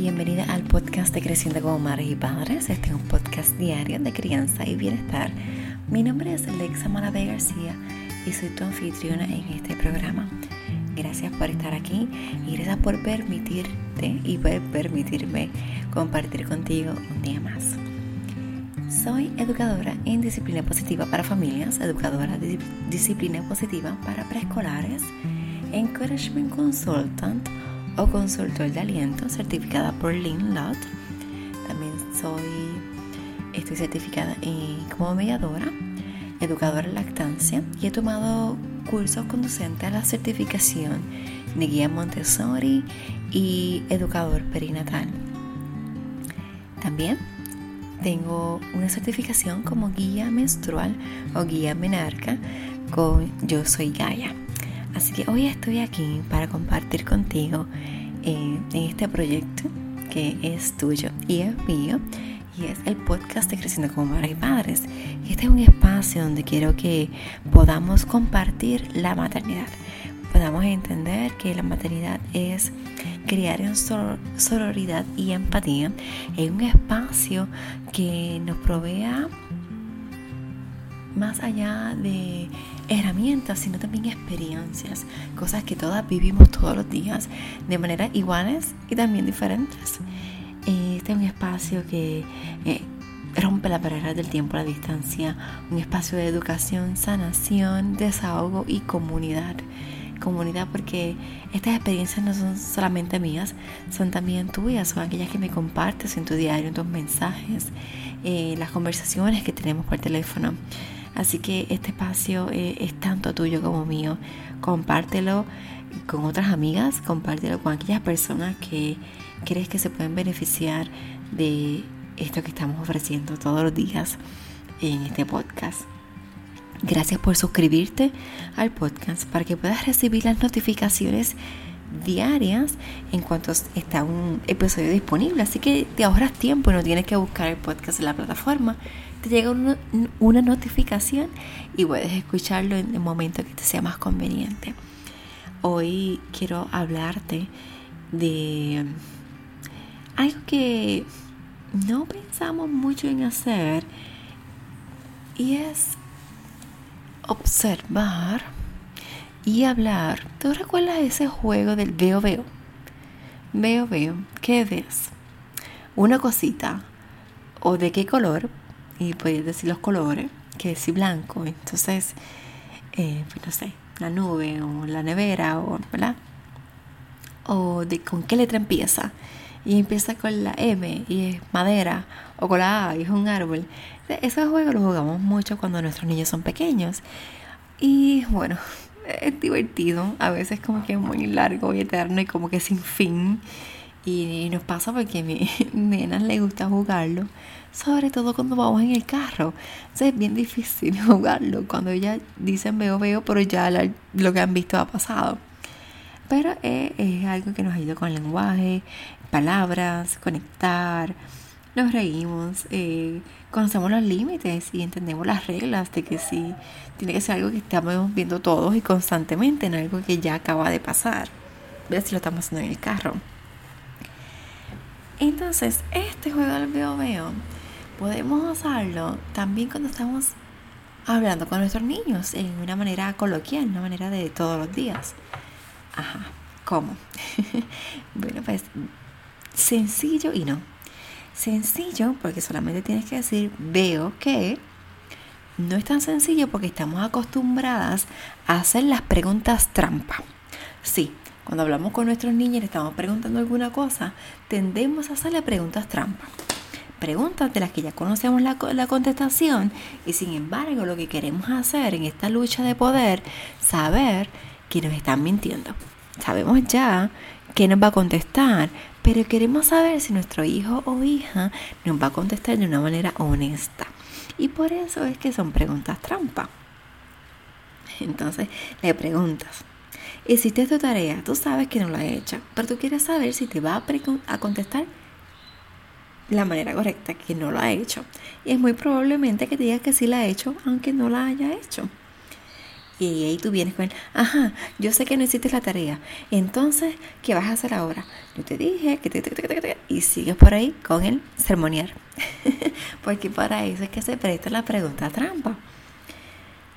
bienvenida al podcast de Creciendo como Madres y Padres. Este es un podcast diario de crianza y bienestar. Mi nombre es Alexa Malavé García y soy tu anfitriona en este programa. Gracias por estar aquí y gracias por permitirte y por permitirme compartir contigo un día más. Soy educadora en disciplina positiva para familias, educadora de disciplina positiva para preescolares, encouragement consultant o consultor de aliento certificada por Lynn Lott. También soy, estoy certificada como mediadora, educadora en lactancia y he tomado cursos conducentes a la certificación de guía Montessori y educador perinatal. También tengo una certificación como guía menstrual o guía menarca con Yo Soy Gaia. Así que hoy estoy aquí para compartir contigo eh, en este proyecto que es tuyo y es mío y es el podcast de Creciendo como Madres y Padres. Este es un espacio donde quiero que podamos compartir la maternidad, podamos entender que la maternidad es criar en sororidad y empatía en un espacio que nos provea más allá de herramientas, sino también experiencias, cosas que todas vivimos todos los días de manera iguales y también diferentes. Este es un espacio que eh, rompe la barrera del tiempo, la distancia, un espacio de educación, sanación, desahogo y comunidad. Comunidad porque estas experiencias no son solamente mías, son también tuyas, son aquellas que me compartes en tu diario, en tus mensajes, eh, las conversaciones que tenemos por teléfono. Así que este espacio eh, es tanto tuyo como mío. Compártelo con otras amigas, compártelo con aquellas personas que crees que se pueden beneficiar de esto que estamos ofreciendo todos los días en este podcast. Gracias por suscribirte al podcast para que puedas recibir las notificaciones diarias en cuanto está un episodio disponible. Así que te ahorras tiempo y no tienes que buscar el podcast en la plataforma. Te llega una, notificación y puedes escucharlo en el momento que te sea más conveniente. Hoy quiero hablarte de algo que no pensamos mucho en hacer y es observar y hablar. ¿Tú recuerdas ese juego del veo veo? Veo veo. ¿Qué ves? Una cosita. ¿O de qué color? Y puedes decir los colores. Que es blanco. Entonces, eh, pues no sé, la nube o la nevera o, ¿verdad? O de con qué letra empieza. Y empieza con la M y es madera. O con la A y es un árbol. Esos juegos los jugamos mucho cuando nuestros niños son pequeños. Y bueno, es divertido, a veces como que es muy largo y eterno y como que sin fin. Y nos pasa porque a mi nena le gusta jugarlo, sobre todo cuando vamos en el carro. es bien difícil jugarlo cuando ella dicen veo, veo, pero ya lo que han visto ha pasado. Pero es, es algo que nos ayuda con el lenguaje, palabras, conectar nos reímos, eh, conocemos los límites y entendemos las reglas de que sí, tiene que ser algo que estamos viendo todos y constantemente, en algo que ya acaba de pasar. Ver si lo estamos haciendo en el carro. Entonces, este juego del veo veo podemos usarlo también cuando estamos hablando con nuestros niños en una manera coloquial, una manera de todos los días. Ajá, ¿cómo? bueno, pues sencillo y no Sencillo porque solamente tienes que decir veo que. No es tan sencillo porque estamos acostumbradas a hacer las preguntas trampa. Sí, cuando hablamos con nuestros niños y le estamos preguntando alguna cosa, tendemos a hacerle preguntas trampa. Preguntas de las que ya conocemos la, la contestación y sin embargo lo que queremos hacer en esta lucha de poder, saber que nos están mintiendo. Sabemos ya que nos va a contestar, pero queremos saber si nuestro hijo o hija nos va a contestar de una manera honesta. Y por eso es que son preguntas trampa. Entonces le preguntas, hiciste tu tarea, tú sabes que no la he hecho, pero tú quieres saber si te va a, a contestar la manera correcta, que no lo ha hecho. Y es muy probablemente que te diga que sí la ha hecho, aunque no la haya hecho. Y ahí tú vienes con él, ajá, yo sé que no hiciste la tarea. Entonces, ¿qué vas a hacer ahora? Yo te dije que te, te, te, y sigues por ahí con el sermonear. Porque para eso es que se presta la pregunta trampa.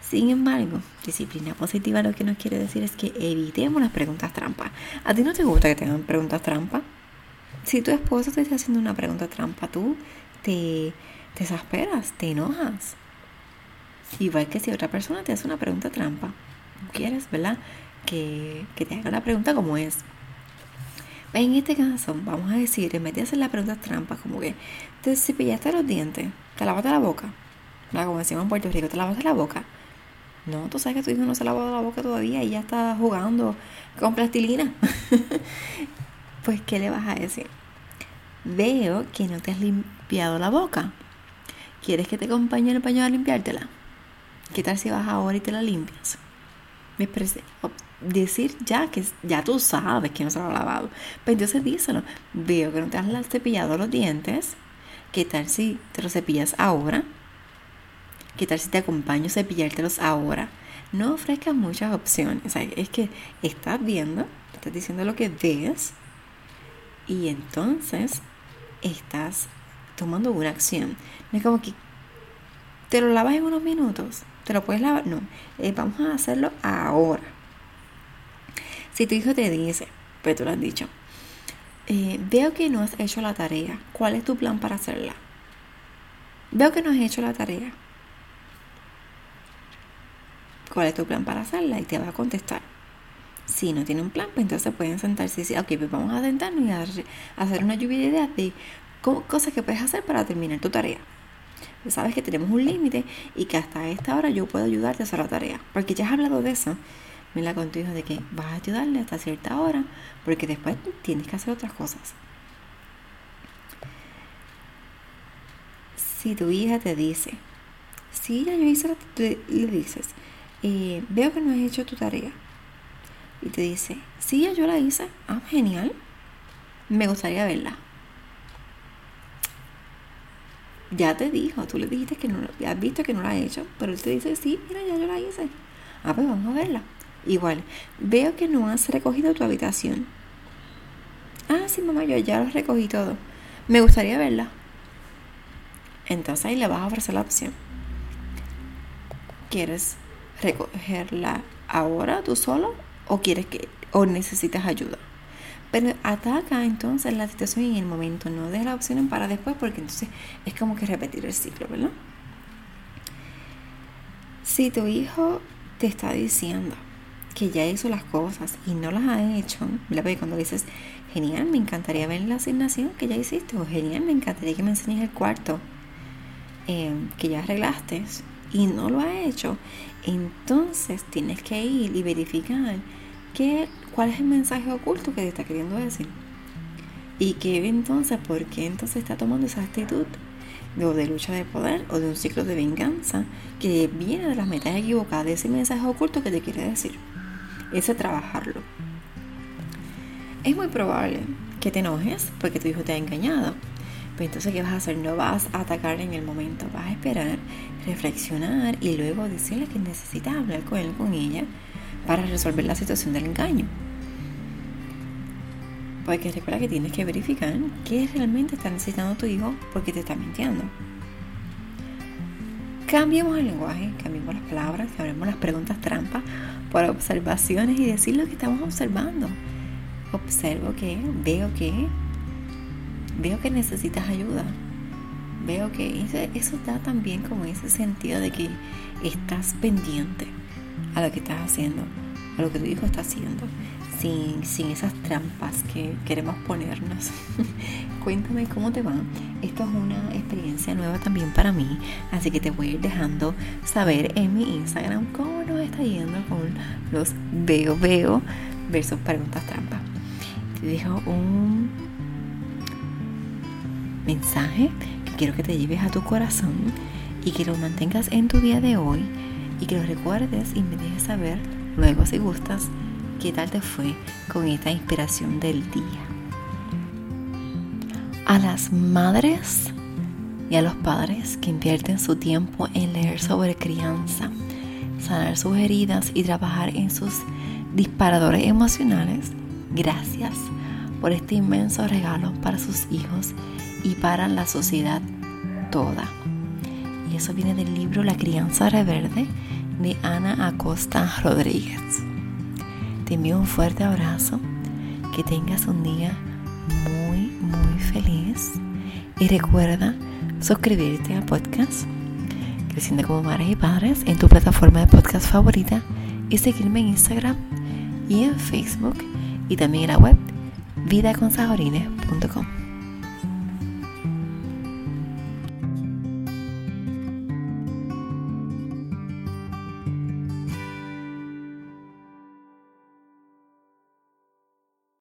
Sin embargo, disciplina positiva lo que nos quiere decir es que evitemos las preguntas trampa. ¿A ti no te gusta que te hagan preguntas trampa? Si tu esposo te está haciendo una pregunta trampa, tú te, te exasperas, te enojas. Igual que si otra persona te hace una pregunta trampa. quieres, ¿verdad? Que, te haga la pregunta como es. En este caso, vamos a decir, en vez de hacer la pregunta trampa, como que te cepillaste los dientes, te lavaste la boca. La como decimos en Puerto Rico, te lavaste la boca. No, tú sabes que tu hijo no se ha lavado la boca todavía y ya está jugando con plastilina. pues, ¿qué le vas a decir? Veo que no te has limpiado la boca. ¿Quieres que te acompañe en el paño a limpiártela? ¿Qué tal si vas ahora y te la limpias? Me decir ya que ya tú sabes que no se lo ha lavado. Pues entonces díselo. Veo que no te has cepillado los dientes. ¿Qué tal si te los cepillas ahora? ¿Qué tal si te acompaño a cepillártelos ahora? No ofrezcas muchas opciones. es que estás viendo, estás diciendo lo que ves y entonces estás tomando una acción. No es como que te lo lavas en unos minutos. ¿Te lo puedes lavar? No. Eh, vamos a hacerlo ahora. Si tu hijo te dice, pues tú lo has dicho, eh, veo que no has hecho la tarea. ¿Cuál es tu plan para hacerla? Veo que no has hecho la tarea. ¿Cuál es tu plan para hacerla? Y te va a contestar. Si no tiene un plan, pues entonces pueden sentarse y decir, ok, pues vamos a sentarnos y a hacer una lluvia de ideas de cosas que puedes hacer para terminar tu tarea sabes que tenemos un límite y que hasta esta hora yo puedo ayudarte a hacer la tarea. Porque ya has hablado de eso. Mira con tu hijo de que vas a ayudarle hasta cierta hora porque después tienes que hacer otras cosas. Si tu hija te dice, si ya yo hice la le dices, veo que no has hecho tu tarea. Y te dice, sí, yo la hice. Ah, genial. Me gustaría verla. ya te dijo, tú le dijiste que no, ya has visto que no la ha hecho, pero él te dice, sí, mira, ya yo la hice. Ah, pues vamos a verla. Igual, veo que no has recogido tu habitación. Ah, sí, mamá, yo ya lo recogí todo. Me gustaría verla. Entonces ahí le vas a ofrecer la opción. ¿Quieres recogerla ahora tú solo o quieres que o necesitas ayuda? Pero ataca entonces la situación en el momento, no de la opción para después, porque entonces es como que repetir el ciclo, ¿verdad? Si tu hijo te está diciendo que ya hizo las cosas y no las ha hecho, ¿verdad? cuando dices, genial, me encantaría ver la asignación que ya hiciste, o genial, me encantaría que me enseñes el cuarto eh, que ya arreglaste y no lo ha hecho, entonces tienes que ir y verificar ¿Qué, ¿Cuál es el mensaje oculto que te está queriendo decir? Y que entonces, ¿por qué entonces está tomando esa actitud de, de lucha de poder o de un ciclo de venganza que viene de las metas equivocadas, de ese mensaje oculto que te quiere decir? Ese trabajarlo. Es muy probable que te enojes porque tu hijo te ha engañado. Pero entonces, ¿qué vas a hacer? No vas a atacar en el momento, vas a esperar, reflexionar y luego decirle que necesitas hablar con él, con ella, para resolver la situación del engaño. Porque recuerda que tienes que verificar qué realmente está necesitando tu hijo porque te está mintiendo. Cambiemos el lenguaje, cambiemos las palabras, cambiemos las preguntas trampas por observaciones y decir lo que estamos observando. Observo que, veo que, veo que necesitas ayuda. Veo que eso, da también como ese sentido de que estás pendiente a lo que estás haciendo, a lo que tu hijo está haciendo, sin, sin esas trampas que queremos ponernos. Cuéntame cómo te va. Esto es una experiencia nueva también para mí, así que te voy a ir dejando saber en mi Instagram cómo nos está yendo con los veo veo versus preguntas trampas. Te dejo un mensaje que quiero que te lleves a tu corazón y que lo mantengas en tu día de hoy y que lo recuerdes y me dejes saber luego si gustas qué tal te fue con esta inspiración del día. A las madres y a los padres que invierten su tiempo en leer sobre crianza, sanar sus heridas y trabajar en sus disparadores emocionales, gracias por este inmenso regalo para sus hijos y para la sociedad toda. Y eso viene del libro La crianza reverde de Ana Acosta Rodríguez. Te envío un fuerte abrazo, que tengas un día muy, muy feliz y recuerda suscribirte al podcast Creciendo como Madres y Padres en tu plataforma de podcast favorita y seguirme en Instagram y en Facebook y también en la web vidaconsajorines.com.